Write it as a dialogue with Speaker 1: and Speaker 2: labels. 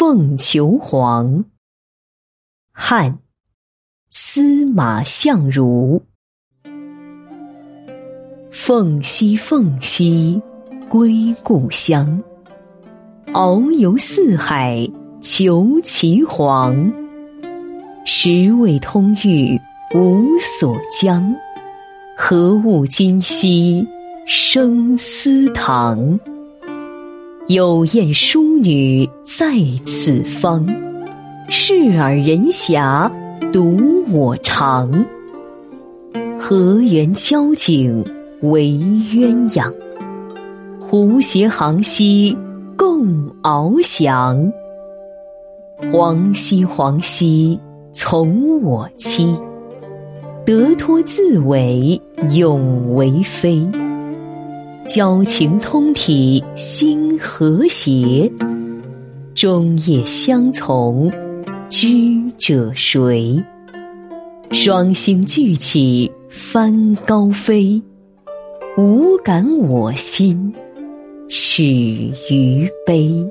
Speaker 1: 凤求凰。汉，司马相如。凤兮凤兮，归故乡。遨游四海求其凰。十味通玉无所将，何物今夕生私堂？有艳淑女在此方，视尔人遐独我长。河源交颈为鸳鸯，湖谐航兮共翱翔。黄兮黄兮从我栖，得脱自委永为妃。交情通体心和谐，终夜相从居者谁？双星聚起翻高飞，无感我心始于悲。